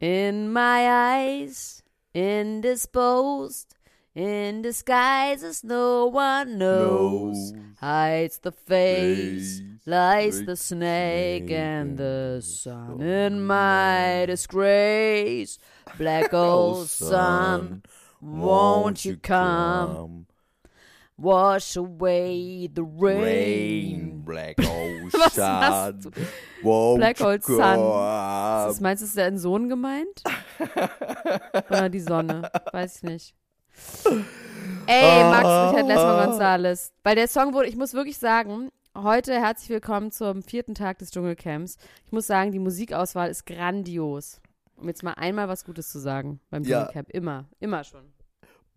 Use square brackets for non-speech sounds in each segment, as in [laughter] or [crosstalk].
In my eyes, indisposed, in disguises no one knows. Hides the face, lies the snake, and the sun in my disgrace. Black [laughs] oh, old sun, won't you come? Wash away the rain. Rain, Black [laughs] Was machst Ocean. du? won't Black Hole Sun. Das meinst du, ist dein Sohn gemeint? Oder die Sonne? Weiß ich nicht. Ey, Max Richard Lesmer Gonzales. Weil der Song wurde, ich muss wirklich sagen, heute herzlich willkommen zum vierten Tag des Dschungelcamps. Ich muss sagen, die Musikauswahl ist grandios. Um jetzt mal einmal was Gutes zu sagen beim Ja. Dschungelcamp. Immer, immer schon.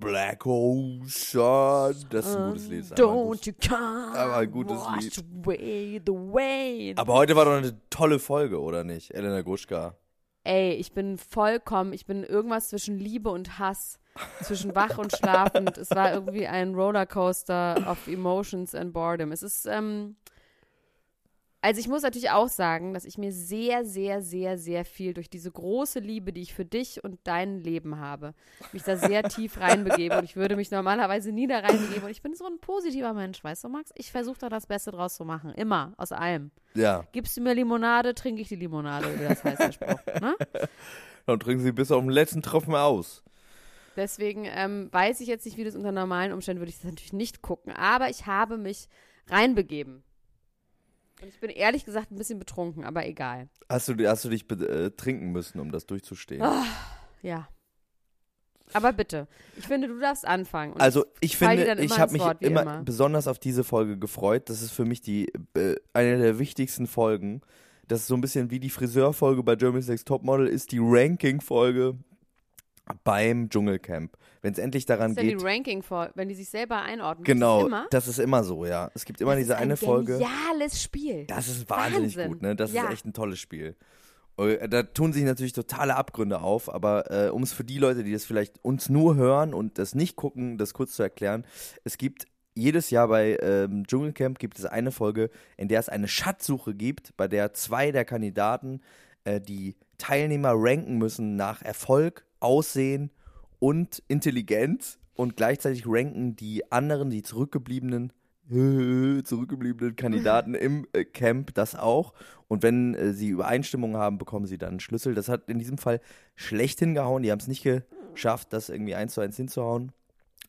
Black Ocean. Das ist ein gutes Lied. ist Don't you come Aber ein gutes wash Lied. away the rain. Aber heute war doch eine tolle Folge, oder nicht? Elena Gruschka. Ey, ich bin vollkommen, ich bin irgendwas zwischen Liebe und Hass, zwischen wach und schlafend. es war irgendwie ein Rollercoaster of Emotions and Boredom. Es ist, ähm, also ich muss natürlich auch sagen, dass ich mir sehr, sehr, sehr, sehr viel durch diese große Liebe, die ich für dich und dein Leben habe, mich da sehr tief reinbegebe. Und ich würde mich normalerweise nie da reinbegeben. Und ich bin so ein positiver Mensch, weißt du, Max? Ich versuche da das Beste draus zu machen. Immer, aus allem. Ja. Gibst du mir Limonade, trinke ich die Limonade, wie das heißt, der Spruch. Ne? [laughs] Dann trinken sie bis auf den letzten Tropfen aus. Deswegen ähm, weiß ich jetzt nicht, wie das unter normalen Umständen würde ich das natürlich nicht gucken. Aber ich habe mich reinbegeben. Und ich bin ehrlich gesagt ein bisschen betrunken, aber egal. Hast du, hast du dich be- äh, müssen, um das durchzustehen? Ah, Ja. Aber bitte, ich finde, du darfst anfangen. Und Also ich finde, ich habe mich Wort, immer, immer. besonders auf diese Folge gefreut. Das ist für mich die äh, eine der wichtigsten Folgen. Das ist so ein bisschen wie die Friseurfolge bei Germany's Next Topmodel ist die Ranking-Folge beim Dschungelcamp. Wenn es endlich daran ist ja die geht. Ranking vor, wenn die sich selber einordnen. Genau, Das ist immer, das ist immer so, ja. Es gibt immer das diese ist ein eine Folge. Geniales Spiel. Das ist wahnsinnig Wahnsinn. gut, ne? Das Ja. ist echt ein tolles Spiel. Äh, Da tun sich natürlich totale Abgründe auf, aber äh, um es für die Leute, die das vielleicht uns nur hören und das nicht gucken, das kurz zu erklären, es gibt jedes Jahr bei ähm, Dschungelcamp gibt es eine Folge, in der es eine Schatzsuche gibt, bei der zwei der Kandidaten äh, die Teilnehmer ranken müssen nach Erfolg, Aussehen und Intelligenz und gleichzeitig ranken die anderen, die zurückgebliebenen [laughs] zurückgebliebenen Kandidaten im äh, Camp das auch. Und wenn äh, sie Übereinstimmung haben, bekommen sie dann einen Schlüssel. Das hat in diesem Fall schlecht hingehauen. Die haben es nicht geschafft, das irgendwie eins zu eins hinzuhauen.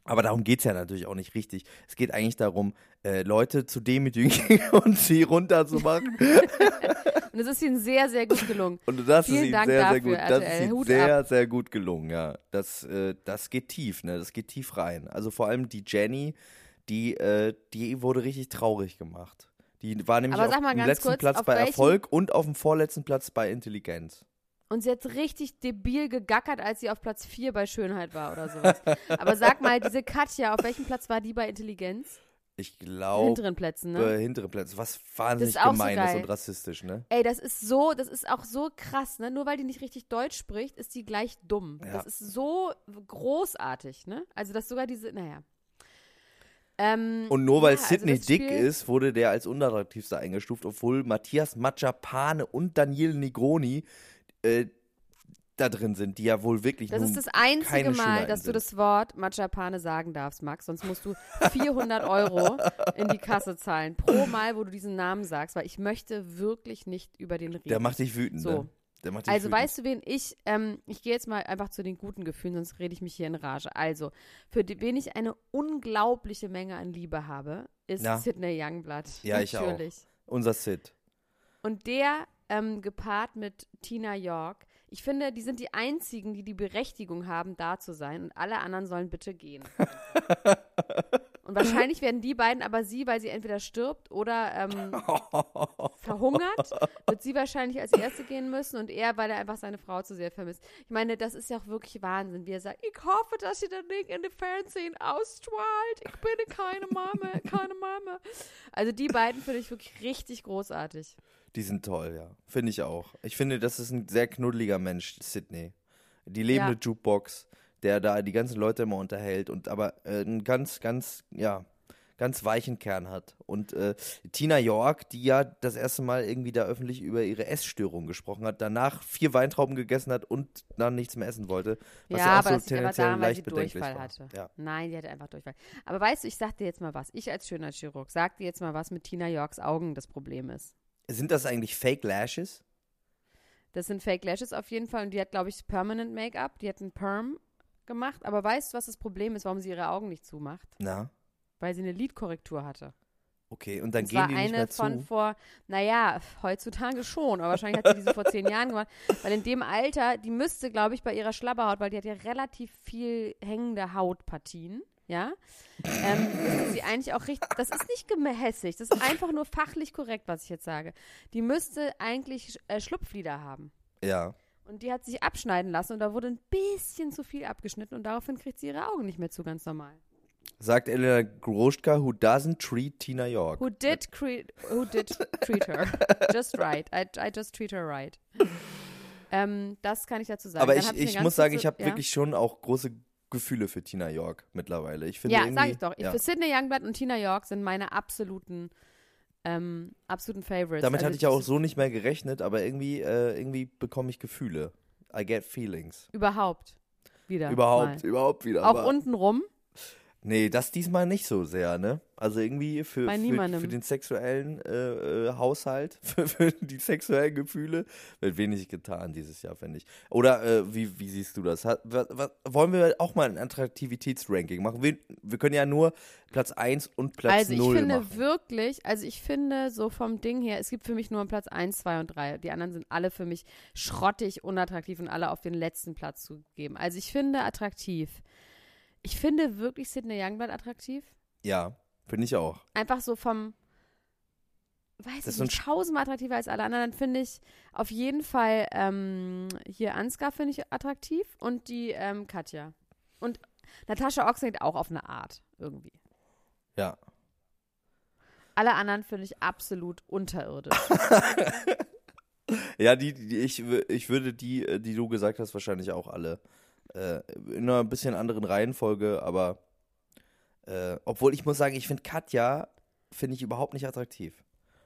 Aber darum geht es ja natürlich auch nicht richtig. Es geht eigentlich darum, äh, Leute zu demütigen [laughs] und sie runterzumachen. Und es ist ihnen sehr, sehr gut gelungen. Und das Vielen ist ihnen Dank sehr, sehr dafür, gut. Das RTL. ist ihnen Hut sehr, sehr gut gelungen, ja. Das, äh, das geht tief, ne? Das geht tief rein. Also vor allem die Jenny, die, äh, die wurde richtig traurig gemacht. Die war nämlich auf dem letzten kurz, Platz auf bei welchen- Erfolg und auf dem vorletzten Platz bei Intelligenz. Und sie hat richtig debil gegackert, als sie auf Platz 4 bei Schönheit war oder sowas. Aber sag mal, diese Katja, auf welchem Platz war die bei Intelligenz? Ich glaube, hinteren Plätzen, ne? äh, hintere Plätze. Was wahnsinnig so gemein ist geil. und rassistisch, ne? Ey, das ist so, das ist auch so krass, ne? Nur weil die nicht richtig Deutsch spricht, ist die gleich dumm. Ja. Das ist so großartig, ne? Also, dass sogar diese, naja. Ähm, Und nur weil ja, also Sidney das dick ist, wurde der als unattraktivster eingestuft, obwohl Matthias Machapane und Daniel Negroni äh, da drin sind, die ja wohl wirklich Das ist das einzige Mal, dass du das Wort Machapane sagen darfst, Max. Sonst musst du 400 Euro in die Kasse zahlen pro Mal, wo du diesen Namen sagst, weil ich möchte wirklich nicht über den reden. Der macht dich wütend, So. ne? Der macht dich Also wütend. weißt du, wen ich, ähm, ich gehe jetzt mal einfach zu den guten Gefühlen, sonst rede ich mich hier in Rage. Also, für die, wen ich eine unglaubliche Menge an Liebe habe, ist Na? Sidney Youngblood. Ja, ich auch. Natürlich. Unser Sid. Und der ähm, gepaart mit Tina York, ich finde, die sind die einzigen, die die Berechtigung haben, da zu sein und alle anderen sollen bitte gehen. [laughs] und wahrscheinlich werden die beiden, aber sie, weil sie entweder stirbt oder ähm, [laughs] verhungert, wird sie wahrscheinlich als Erste gehen müssen und er, weil er einfach seine Frau zu sehr vermisst. Ich meine, das ist ja auch wirklich Wahnsinn, wie er sagt, ich hoffe, dass ihr das nicht in den Fernsehen ausstrahlt. Ich bin keine Mama, keine Mama. Also die beiden finde ich wirklich richtig großartig. Die sind toll, ja. Finde ich auch. Ich finde, das ist ein sehr knuddeliger Mensch, Sydney. Die lebende Ja. Jukebox, der da die ganzen Leute immer unterhält und aber äh, einen ganz, ganz, ja, ganz weichen Kern hat. Und äh, Tina York, die ja das erste Mal irgendwie da öffentlich über ihre Essstörung gesprochen hat, danach vier Weintrauben gegessen hat und dann nichts mehr essen wollte. Was ja, ja, auch aber so tendenziell daran, weil sie leicht bedenklich Durchfall war. hatte. Ja. Nein, die hatte einfach Durchfall. Aber weißt du, ich sag dir jetzt mal was. Ich als schöner Chirurg sag dir jetzt mal, was mit Tina Yorks Augen das Problem ist. Sind das eigentlich Fake Lashes? Das sind Fake Lashes auf jeden Fall und die hat, glaube ich, Permanent Make-up. Die hat einen Perm gemacht. Aber weißt du, was das Problem ist, warum sie ihre Augen nicht zumacht? Na, Weil sie eine Lidkorrektur hatte. okay. Und dann Das gehen war die nicht eine mehr von zu. vor, naja, heutzutage schon, aber wahrscheinlich hat sie diese vor zehn Jahren gemacht. Weil in dem Alter, die müsste, glaube ich, bei ihrer Schlabberhaut, weil die hat ja relativ viel hängende Hautpartien, ja, ähm, müsste sie eigentlich auch richtig, das ist nicht gehässig, das ist einfach nur fachlich korrekt, was ich jetzt sage. Die müsste eigentlich äh, Schlupflider haben. Ja. Und die hat sich abschneiden lassen und da wurde ein bisschen zu viel abgeschnitten und daraufhin kriegt sie ihre Augen nicht mehr zu, ganz normal. Sagt Elena Groschka, who doesn't treat Tina York. Who did who did treat her [laughs] just right? I, I just treat her right. Ähm, das kann ich dazu sagen. Aber Dann ich, ich muss sagen, ich habe ja. wirklich schon auch große Gefühle für Tina York mittlerweile. Ich finde ja, sag ich doch. Ja. Für Sidney Youngblood und Tina York sind meine absoluten ähm, absoluten Favorites. Damit Also hatte ich ja auch so nicht mehr gerechnet, aber irgendwie, äh, irgendwie bekomme ich Gefühle. I get feelings. überhaupt wieder. überhaupt, Mal. überhaupt wieder. Auch unten rum. Nee, das diesmal nicht so sehr, ne? Also irgendwie für, für, für den sexuellen äh, äh, Haushalt, [laughs] für, für die sexuellen Gefühle wird wenig getan dieses Jahr, finde ich. Oder äh, wie, wie siehst du das? Hat, was, was, wollen wir auch mal ein Attraktivitätsranking machen? Wir, wir können ja nur Platz 1 und Platz also ich 0 finde machen. wirklich, also ich finde so vom Ding her, es gibt für mich nur Platz 1, 2 und 3. Die anderen sind alle für mich schrottig, unattraktiv und alle auf den letzten Platz zu geben. Also ich finde attraktiv. Ich finde wirklich Sidney Youngblood attraktiv. Ja, finde ich auch. Einfach so vom, weiß Das ich nicht, tausendmal attraktiver als alle anderen. Dann finde ich auf jeden Fall ähm, hier Ansgar finde ich attraktiv und die ähm, Katja. Und Natascha Oxlade auch auf eine Art irgendwie. Ja. Alle anderen finde ich absolut unterirdisch. [laughs] Ja, die, die ich, ich würde die, äh, die du gesagt hast, wahrscheinlich auch alle äh, in einer bisschen anderen Reihenfolge, aber äh, obwohl ich muss sagen, ich finde Katja finde ich überhaupt nicht attraktiv.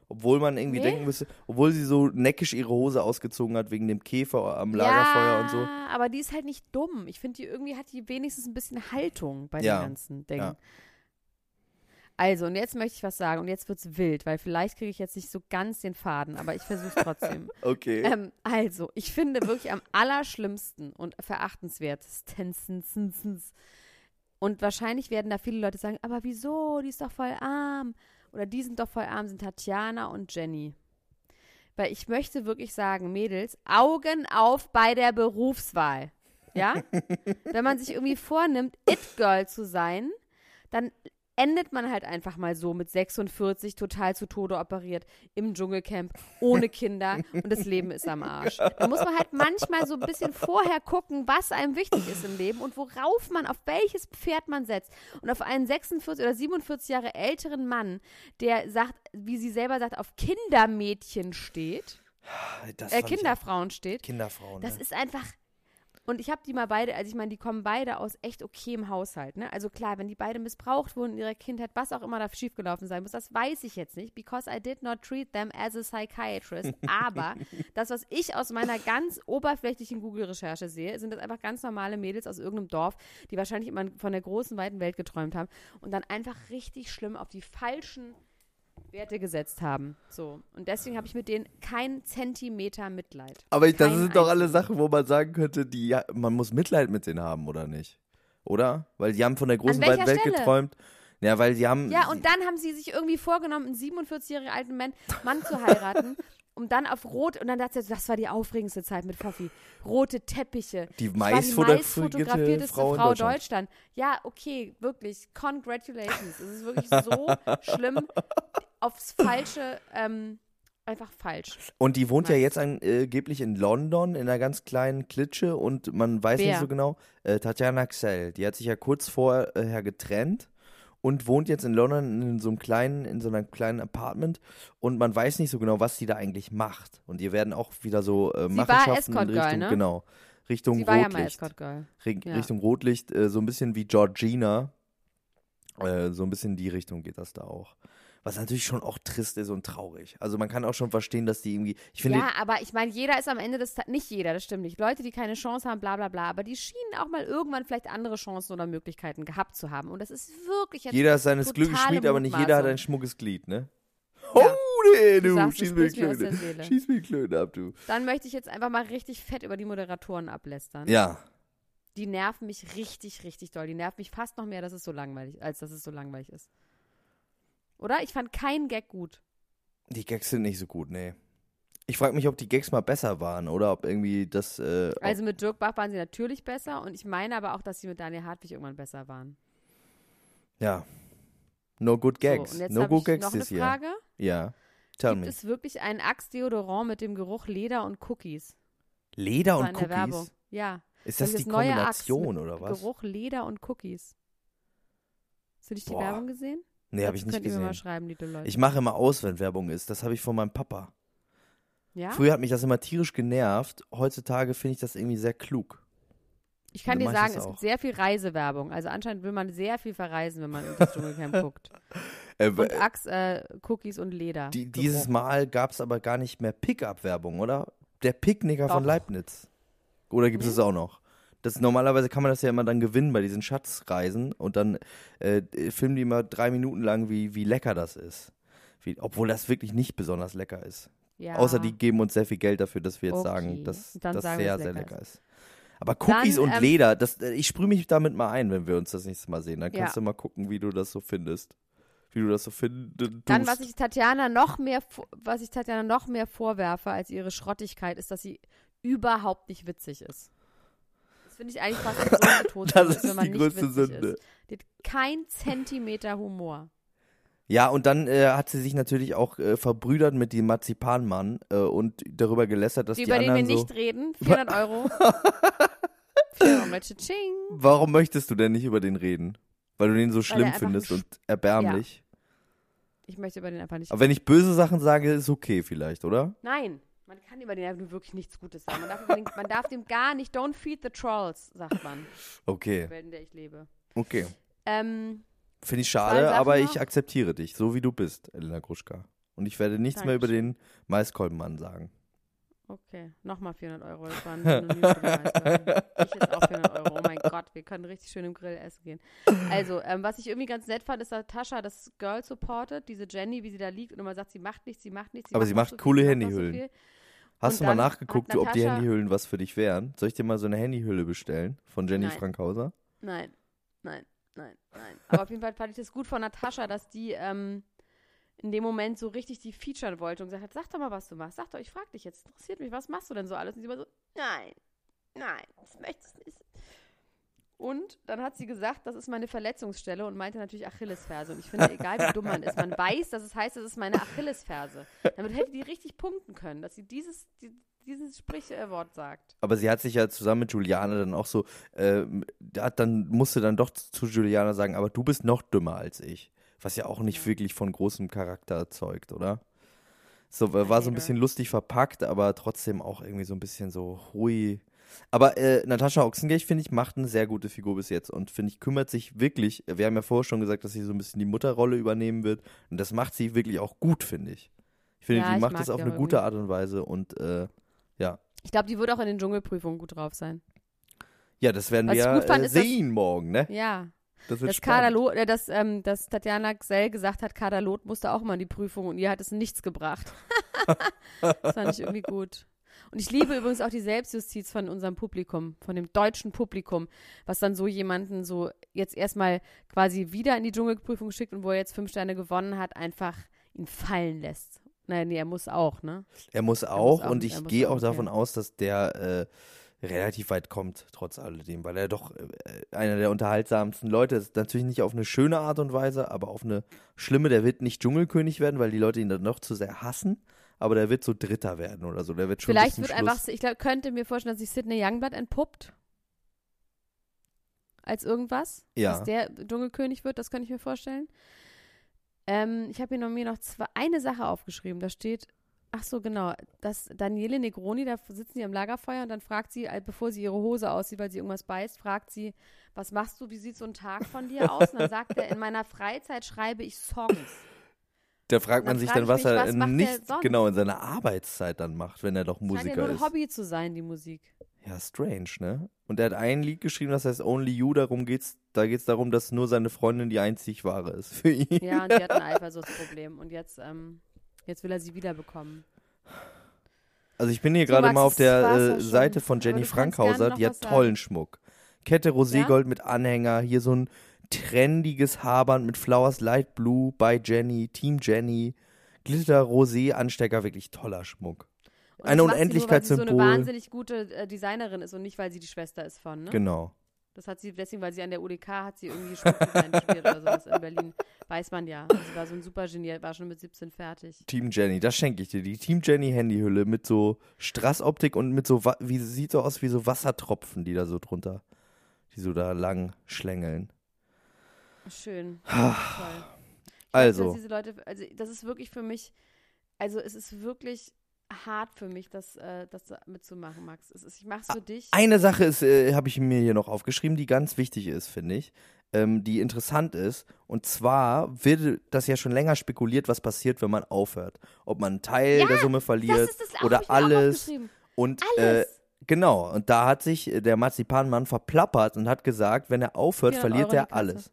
Obwohl man irgendwie Nee? denken müsste, obwohl sie so neckisch ihre Hose ausgezogen hat wegen dem Käfer am Lagerfeuer ja, und so. aber die ist halt nicht dumm. Ich finde, die irgendwie hat die wenigstens ein bisschen Haltung bei Ja, den ganzen Dingen. ja. Also, und jetzt möchte ich was sagen und jetzt wird's wild, weil vielleicht kriege ich jetzt nicht so ganz den Faden, aber ich versuche [laughs] trotzdem. Okay. ähm, also, ich finde wirklich am allerschlimmsten und verachtenswertesten und wahrscheinlich werden da viele Leute sagen, aber wieso, die ist doch voll arm oder die sind doch voll arm, sind Tatjana und Jenny. Weil ich möchte wirklich sagen, Mädels, Augen auf bei der Berufswahl. Ja? [laughs] Wenn man sich irgendwie vornimmt, It-Girl zu sein, dann endet man halt einfach mal so mit 46 total zu Tode operiert im Dschungelcamp ohne Kinder und das Leben ist am Arsch. Da muss man halt manchmal so ein bisschen vorher gucken, was einem wichtig ist im Leben und worauf man, auf welches Pferd man setzt. Und auf einen 46 oder 47 Jahre älteren Mann, der sagt, wie sie selber sagt, auf Kindermädchen steht, äh, Kinderfrauen steht, Kinderfrauen. das ne? ist einfach Und ich habe die mal beide, also ich meine, die kommen beide aus echt okayem Haushalt. Ne? Also klar, wenn die beide missbraucht wurden in ihrer Kindheit, was auch immer da schiefgelaufen sein muss, das weiß ich jetzt nicht, because I did not treat them as a psychiatrist. [laughs] Aber das, was ich aus meiner ganz oberflächlichen Google-Recherche sehe, sind das einfach ganz normale Mädels aus irgendeinem Dorf, die wahrscheinlich immer von der großen, weiten Welt geträumt haben und dann einfach richtig schlimm auf die falschen Werte gesetzt haben. So. Und deswegen habe ich mit denen keinen Zentimeter Mitleid. Aber ich, das Keinen sind doch alle. Sachen, wo man sagen könnte, die, ja, man muss Mitleid mit denen haben, oder nicht? Oder? Weil die haben von der großen weiten Welt Stelle? geträumt. Ja, weil die haben. Ja, und dann haben sie sich irgendwie vorgenommen, einen 47-jährigen alten Mann, Mann zu heiraten, um dann auf Rot, und dann dachte sie, das war die aufregendste Zeit mit Foffi. Rote Teppiche. Die Ich meistfotografierteste Frau Frau Deutschland. Deutschland. Ja, okay, wirklich. Congratulations. Es ist wirklich so [laughs] schlimm. Aufs Falsche, ähm, einfach falsch. Und die wohnt ja jetzt angeblich in London in einer ganz kleinen Klitsche und man weiß nicht Wer? so genau. Äh, Tatjana Xell, die hat sich ja kurz vorher getrennt und wohnt jetzt in London in so einem kleinen, in so einem kleinen Apartment und man weiß nicht so genau, was sie da eigentlich macht. Und ihr werden auch wieder so äh, Machenschaften in Richtung, ne? genau, Richtung Sie war ja Rotlicht. Ri- Ja. Richtung Rotlicht, äh, so ein bisschen wie Georgina. Äh, so ein bisschen in die Richtung geht das da auch. Was natürlich schon auch trist ist und traurig. Also man kann auch schon verstehen, dass die irgendwie. Ich finde, Ja, aber ich meine, jeder ist am Ende des Tages, nicht jeder, das stimmt nicht. Leute, die keine Chance haben, bla bla bla, aber die schienen auch mal irgendwann vielleicht andere Chancen oder Möglichkeiten gehabt zu haben. Und das ist wirklich jetzt jeder ist seines Glückes Schmied, aber nicht jeder hat ein schmuckes Glied, ne? Ja. Oh, nee, Du du, sagst, schieß mir Klöne. Schieß mir Klöne ab, du. Dann möchte ich jetzt einfach mal richtig fett über die Moderatoren ablästern. Ja, Die nerven mich richtig, richtig doll. Die nerven mich fast noch mehr, dass es so langweilig, als dass es so langweilig ist. Oder? Ich fand keinen Gag gut. die Gags sind nicht so gut, nee. Ich frage mich, ob die Gags mal besser waren oder ob irgendwie das. Äh, Also mit Dirk Bach waren sie natürlich besser und ich meine aber auch, dass sie mit Daniel Hartwig irgendwann besser waren. ja. No good gags. So, no good ich gags noch eine this year. Frage. Ja. Tell Gibt me. es wirklich einen Axe-Deodorant mit dem Geruch Leder und Cookies? Leder Das und der Werbung. Cookies? Ja. Ist das Welches die neue Axe Kombination oder was? Geruch Leder und Cookies. Hast du dich die Boah. Werbung gesehen? Nee, habe ich nicht mir mal gesehen. schreiben, liebe Leute. Ich mache immer aus, wenn Werbung ist. Das habe ich von meinem Papa. ja? Früher hat mich das immer tierisch genervt. Heutzutage finde ich das irgendwie sehr klug. Ich kann dir sagen, es gibt sehr viel Reisewerbung. Also anscheinend will man sehr viel verreisen, wenn man in das Dschungelcamp [laughs] guckt. Äh, Und Axe, äh, Cookies und Leder. die, dieses. Mal gab es aber gar nicht mehr Pickup-Werbung, oder? Der Picknicker von Doch. Leibniz. Oder gibt es es auch noch? Das, normalerweise kann man das ja immer dann gewinnen bei diesen Schatzreisen und dann äh, filmen die immer drei Minuten lang, wie, wie lecker das ist. Wie, obwohl das wirklich nicht besonders lecker ist. Ja. Außer die geben uns sehr viel Geld dafür, dass wir jetzt Okay. sagen, dass das sehr, dass sehr lecker lecker ist. Aber Cookies Dann, und ähm, Leder, das, äh, ich sprühe mich damit mal ein, wenn wir uns das nächste Mal sehen. Dann Ja. kannst du mal gucken, wie du das so findest. Wie du das so finden Dann, was ich Tatjana noch mehr, was ich Tatjana noch mehr vorwerfe als ihre Schrottigkeit, ist, dass sie überhaupt nicht witzig ist. Das finde ich eigentlich fast so eine Tod, Das wenn ist man die nicht größte Sünde. Ist. Die hat kein Zentimeter Humor. Ja, und dann äh, hat sie sich natürlich auch äh, verbrüdert mit dem Marzipanmann äh, und darüber gelästert, dass die, über den wir so. nicht reden. [laughs] 400 Euro. 400 Euro. Warum möchtest du denn nicht über den reden? Weil du den so schlimm findest und erbärmlich. Ich möchte über den einfach nicht Aber wenn ich böse Sachen sage, ist okay vielleicht, oder? Nein, man kann über den wirklich nichts Gutes sagen. Man darf, den, man darf dem gar nicht, don't feed the trolls, sagt man, in Okay, der Welt, in der ich lebe. okay. Ähm, Finde ich schade, aber noch. ich akzeptiere dich, so wie du bist, Elena Gruschka. Und ich werde nichts mehr über den Maiskolbenmann sagen. okay, nochmal 400 Euro. Das war ein Synonym für die Maiskolben. Ich jetzt auch 400 Euro. Oh mein Gott, wir können richtig schön im Grill essen gehen. Also, ähm, was ich irgendwie ganz nett fand, ist, dass Tascha das Girl supportet, diese Jenny, wie sie da liegt und immer sagt, sie macht nichts, sie macht nichts. Aber sie noch macht so coole sie macht so Handyhüllen. viel. Hast Und du mal nachgeguckt, hat ob die Natascha- Handyhüllen was für dich wären? Soll ich dir mal so eine Handyhülle bestellen von Jenny Nein. Frankhauser? Nein, nein, nein, nein. Aber auf jeden Fall fand ich das gut von Natascha, dass die ähm, in dem Moment so richtig die featuren wollte und gesagt hat, sag doch mal, was du machst. Sag doch, ich frag dich jetzt, interessiert mich, was machst du denn so alles? Und sie war so, nein, nein, das möchtest nicht. Und dann hat sie gesagt, das ist meine Verletzungsstelle und meinte natürlich Achillesferse. Und ich finde, egal wie dumm man ist, man weiß, dass es heißt, das ist meine Achillesferse. Damit hätte die richtig punkten können, dass sie dieses, die, dieses Sprichwort sagt. Aber sie hat sich ja zusammen mit Juliane dann auch so, äh, dann, musste dann doch zu Juliane sagen, aber du bist noch dümmer als ich. Was ja auch nicht wirklich von großem Charakter zeugt, oder? So, war so ein bisschen lustig verpackt, aber trotzdem auch irgendwie so ein bisschen so, hui. Aber äh, Natascha Ochsenknecht, finde ich, macht eine sehr gute Figur bis jetzt und finde ich, kümmert sich wirklich, wir haben ja vorher schon gesagt, dass sie so ein bisschen die Mutterrolle übernehmen wird und das macht sie wirklich auch gut, finde ich. Ich finde, Ja, die ich macht das auf eine gute. Art und Weise und äh, ja. Ich glaube, die wird auch in den Dschungelprüfungen gut drauf sein. Ja, das werden Was wir gut fand, äh, sehen morgen, ne? Ja. Das wird Dass. Loth, äh, dass, ähm, dass Tatjana Gsell gesagt hat, Kader Loth musste auch mal in die Prüfung und ihr hat es nichts gebracht. [laughs] das fand ich irgendwie gut. Und ich liebe übrigens auch die Selbstjustiz von unserem Publikum, von dem deutschen Publikum, was dann so jemanden so jetzt erstmal quasi wieder in die Dschungelprüfung schickt und wo er jetzt fünf Sterne gewonnen hat, einfach ihn fallen lässt. Nein, nee, er muss auch, ne? Er muss auch auch- und er ich muss gehe auch, auch davon aus, dass der äh, relativ weit kommt, trotz alledem, weil er doch äh, einer der unterhaltsamsten Leute ist. Natürlich nicht auf eine schöne Art und Weise, aber auf eine schlimme. Der wird nicht Dschungelkönig werden, weil die Leute ihn dann noch zu sehr hassen, aber der wird so Dritter werden oder so. Der wird schon Vielleicht wird zum einfach, Schluss. ich glaub, könnte mir vorstellen, dass sich Sidney Youngblood entpuppt. Als irgendwas. Ja. Dass der Dschungelkönig wird, das könnte ich mir vorstellen. Ähm, ich habe hier noch, mir noch zwei, eine Sache aufgeschrieben. Da steht, ach so, genau, dass Daniele Negroni, da sitzen die am Lagerfeuer und dann fragt sie, äh, bevor sie ihre Hose aussieht, weil sie irgendwas beißt, fragt sie, was machst du, wie sieht so ein Tag von dir aus? Und dann sagt er, in meiner Freizeit schreibe ich Songs. Da fragt man sich dann, was mich, er was nicht genau in seiner Arbeitszeit dann macht, wenn er doch Scheint ja Musiker nur ein ist. Hobby zu sein, die Musik. Ja, strange, ne? Und er hat ein Lied geschrieben, das heißt Only You, darum geht's, da geht's darum, dass nur seine Freundin die einzig wahre ist für ihn. Ja, und die hat ein [laughs] Eifersuchtsproblem. Und jetzt, ähm, jetzt will er sie wiederbekommen. Also ich bin hier gerade mal auf der äh. Seite von Jenny Frankhauser, die hat was sagen. tollen Schmuck. Kette Roségold mit Anhänger, hier so ein trendiges Haarband mit Flowers Light Blue bei Jenny, Team Jenny, Glitter Rosé Anstecker, wirklich toller Schmuck. Und Eine sie nur, weil sie so Unendlichkeitssymbol. eine wahnsinnig gute äh, Designerin ist und nicht, weil sie die Schwester ist von, ne? Genau. Das hat sie, deswegen, weil sie an der UDK hat sie irgendwie Schmuckdesign studiert oder sowas in Berlin. Weiß man ja. Also sie war so ein super Genie, war schon mit 17 fertig. Team Jenny, das schenke ich dir. Die Team Jenny Handyhülle mit so Strassoptik und mit so, wie sieht so aus wie so Wassertropfen, die da so drunter, die so da lang schlängeln. Schön. Toll. Ich Also. Weiß, diese Leute, also das ist wirklich für mich, also es ist wirklich hart für mich, das, äh, das mitzumachen, Max. Es ist, ich mach's für dich. Eine Sache ist, äh, habe ich mir hier noch aufgeschrieben, die ganz wichtig ist, finde ich, ähm, die interessant ist. Und zwar wird das ja schon länger spekuliert, was passiert, wenn man aufhört. Ob man einen Teil Ja, der Summe verliert das das oder alles. Und Äh, Alles. genau, und da hat sich äh, der Marzipanmann verplappert und hat gesagt, wenn er aufhört, 400 verliert er alles.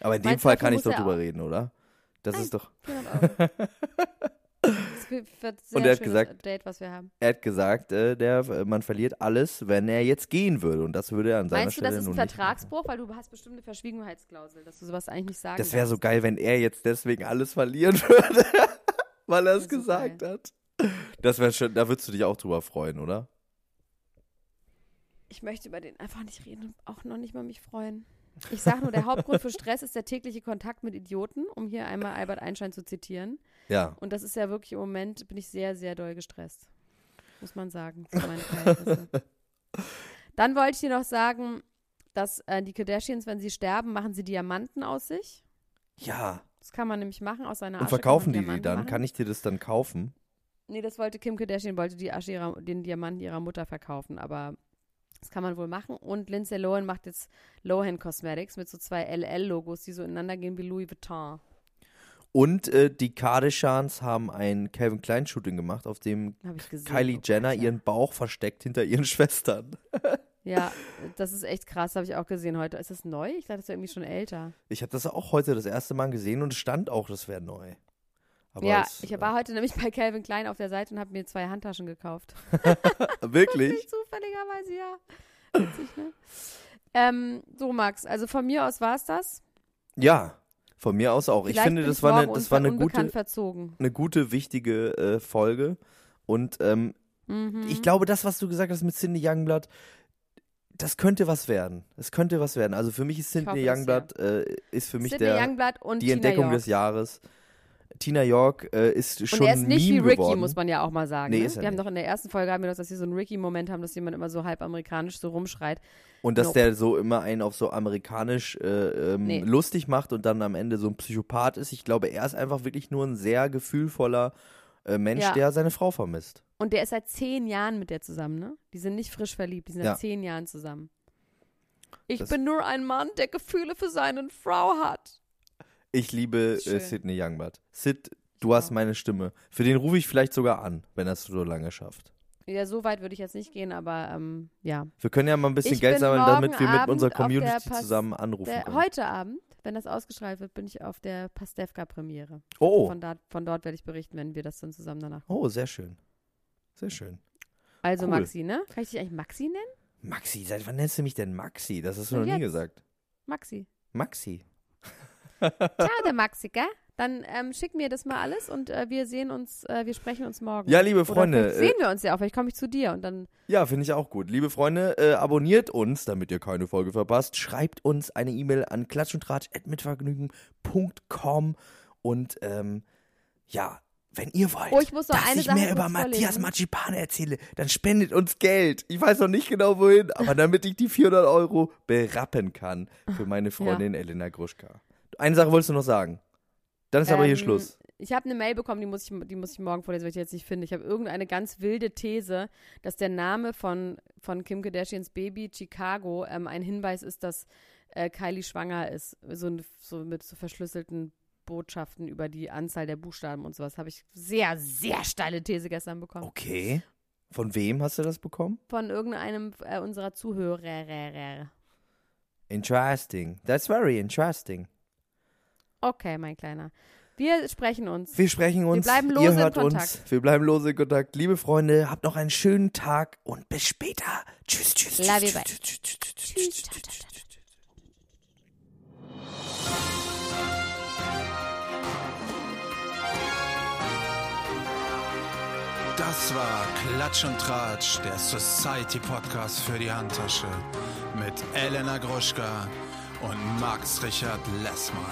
Aber in dem Meinst du, Fall kann ich doch er drüber auch- reden, oder? Das Nein. ist doch. 400 Euro. Das [laughs] wird ein sehr Und er hat gesagt- Date, was wir haben. Er hat gesagt, äh, der, man verliert alles, wenn er jetzt gehen würde. Und das würde er an seiner Meinst du, Stelle das ist ein Vertragsbruch, weil du hast bestimmt eine Verschwiegenheitsklausel, dass du sowas eigentlich nicht sagen Das wäre so geil, wenn er jetzt deswegen alles verlieren [laughs] würde, weil er es gesagt hat. Das wäre schon, da würdest du dich auch drüber freuen, oder? Ich möchte über den einfach nicht reden und auch noch nicht mal mich freuen. Ich sage nur, der Hauptgrund für Stress ist der tägliche Kontakt mit Idioten, um hier einmal Albert Einstein zu zitieren. Ja. Und das ist ja wirklich im Moment, bin ich sehr, sehr doll gestresst. Muss man sagen. Für meine Verhältnisse. [laughs] Dann wollte ich dir noch sagen, dass äh, die Kardashians, wenn sie sterben, machen sie Diamanten aus sich. Ja. Das kann man nämlich machen aus seiner Asche. Und verkaufen die man die Diamanten dann? Machen. Kann ich dir das dann kaufen? Nee, das wollte Kim Kardashian, wollte die Asche ihrer, den Diamanten ihrer Mutter verkaufen, aber das kann man wohl machen. Und Lindsay Lohan macht jetzt Lohan Cosmetics mit so zwei LL-Logos, die so ineinander gehen wie Louis Vuitton. Und äh, die Kardashians haben ein Calvin Klein Shooting gemacht, auf dem gesehen. Kylie Oh Jenner ja. ihren Bauch versteckt hinter ihren [laughs] Schwestern. Ja, das ist echt krass, habe ich auch gesehen heute. Ist das neu? Ich dachte, das wäre irgendwie schon älter. Ich habe das auch heute das erste Mal gesehen und es stand auch, das wäre neu. Aber ja, es, ich war heute nämlich [laughs] bei Calvin Klein auf der Seite und habe mir zwei Handtaschen gekauft. äh, [laughs] [laughs] wirklich? Zufälligerweise, ja. Witzig, ne? Ähm, so, Max, also von mir aus war es das. Ja, von mir aus auch. Ich Vielleicht finde, bin das war eine, das war eine gute, verzogen. eine gute, wichtige äh, Folge. Und ähm, Mhm. ich glaube, das, was du gesagt hast mit Cindy Youngblood, das könnte was werden. Es könnte was werden. Also für mich ist Cindy es, Youngblood äh, ist für mich Sidney der, Youngblood und die Tina Entdeckung York. des Jahres. Tina York äh, ist schon Und er ist nicht Meme wie Ricky, geworden. muss man ja auch mal sagen. Nee, ne? ist er wir haben doch in der ersten Folge haben wir doch, dass wir so einen Ricky-Moment haben, dass jemand immer so halb amerikanisch so rumschreit. Und dass Nope. der so immer einen auf so amerikanisch äh, ähm, Nee. lustig macht und dann am Ende so ein Psychopath ist. Ich glaube, er ist einfach wirklich nur ein sehr gefühlvoller äh, Mensch, Ja. der seine Frau vermisst. Und der ist seit zehn Jahren mit der zusammen, ne? Die sind nicht frisch verliebt, die sind Ja. seit zehn Jahren zusammen. Ich Das- bin nur ein Mann, der Gefühle für seine Frau hat. Ich liebe äh, Sidney Youngblood. Sid, du hast meine Stimme. Für den rufe ich vielleicht sogar an, wenn er es so lange schafft. Ja, so weit würde ich jetzt nicht gehen, aber ähm, ja. Wir können ja mal ein bisschen Ich Geld sammeln, damit wir mit unserer Community zusammen anrufen Der, können. heute Abend, wenn das ausgestrahlt wird, bin ich auf der Pastewka-Premiere. Oh, Von, dort, von dort werde ich berichten, wenn wir das dann zusammen danach. oh, sehr schön. Sehr schön. Also Cool. Maxi, ne? Kann ich dich eigentlich Maxi nennen? Maxi, seit wann nennst du mich denn Maxi? Das hast du Und noch nie jetzt? gesagt. Maxi. Maxi. Ciao, der Maxi, gell? Dann ähm, schick mir das mal alles und äh, wir sehen uns, äh, wir sprechen uns morgen. Ja, liebe Freunde, äh, sehen wir uns ja auch, vielleicht komme ich zu dir und dann Ja, finde ich auch gut. Liebe Freunde, äh, abonniert uns, damit ihr keine Folge verpasst. Schreibt uns eine E-Mail an klatschundtratsch.mitvergnügen.com und ähm, ja, wenn ihr wollt, Oh, ich muss noch dass ich Sache mehr über Matthias. Marzipan erzähle, dann spendet uns Geld. Ich weiß noch nicht genau wohin, aber damit ich die 400 Euro berappen kann für meine Freundin Elena Gruschka. Eine Sache wolltest du noch sagen. Dann ist aber hier Ähm, Schluss. Ich habe eine Mail bekommen, die muss ich, die muss ich morgen vorlesen, weil ich jetzt nicht finde. Ich habe irgendeine ganz wilde These, dass der Name von, von Kim Kardashians Baby Chicago ähm, ein Hinweis ist, dass äh, Kylie schwanger ist. So, so mit so verschlüsselten Botschaften über die Anzahl der Buchstaben und sowas. Habe ich sehr, sehr steile These gestern bekommen. Okay. Von wem hast du das bekommen? Von irgendeinem äh, unserer Zuhörer. Interesting. That's very interesting. Okay, mein Kleiner. Wir sprechen uns. Wir sprechen uns. bleiben ihr lose in hört Kontakt. uns. Wir bleiben lose in Kontakt. Liebe Freunde, habt noch einen schönen Tag und bis später. Tschüss, tschüss, Love tschüss, you, bye. tschüss, tschüss, tschüss, tschüss, Tschüss. tschüss, tschüss. Das war Klatsch und Tratsch, der Society Podcast für die Handtasche mit Elena Gruschka und Max Richard Lessmann.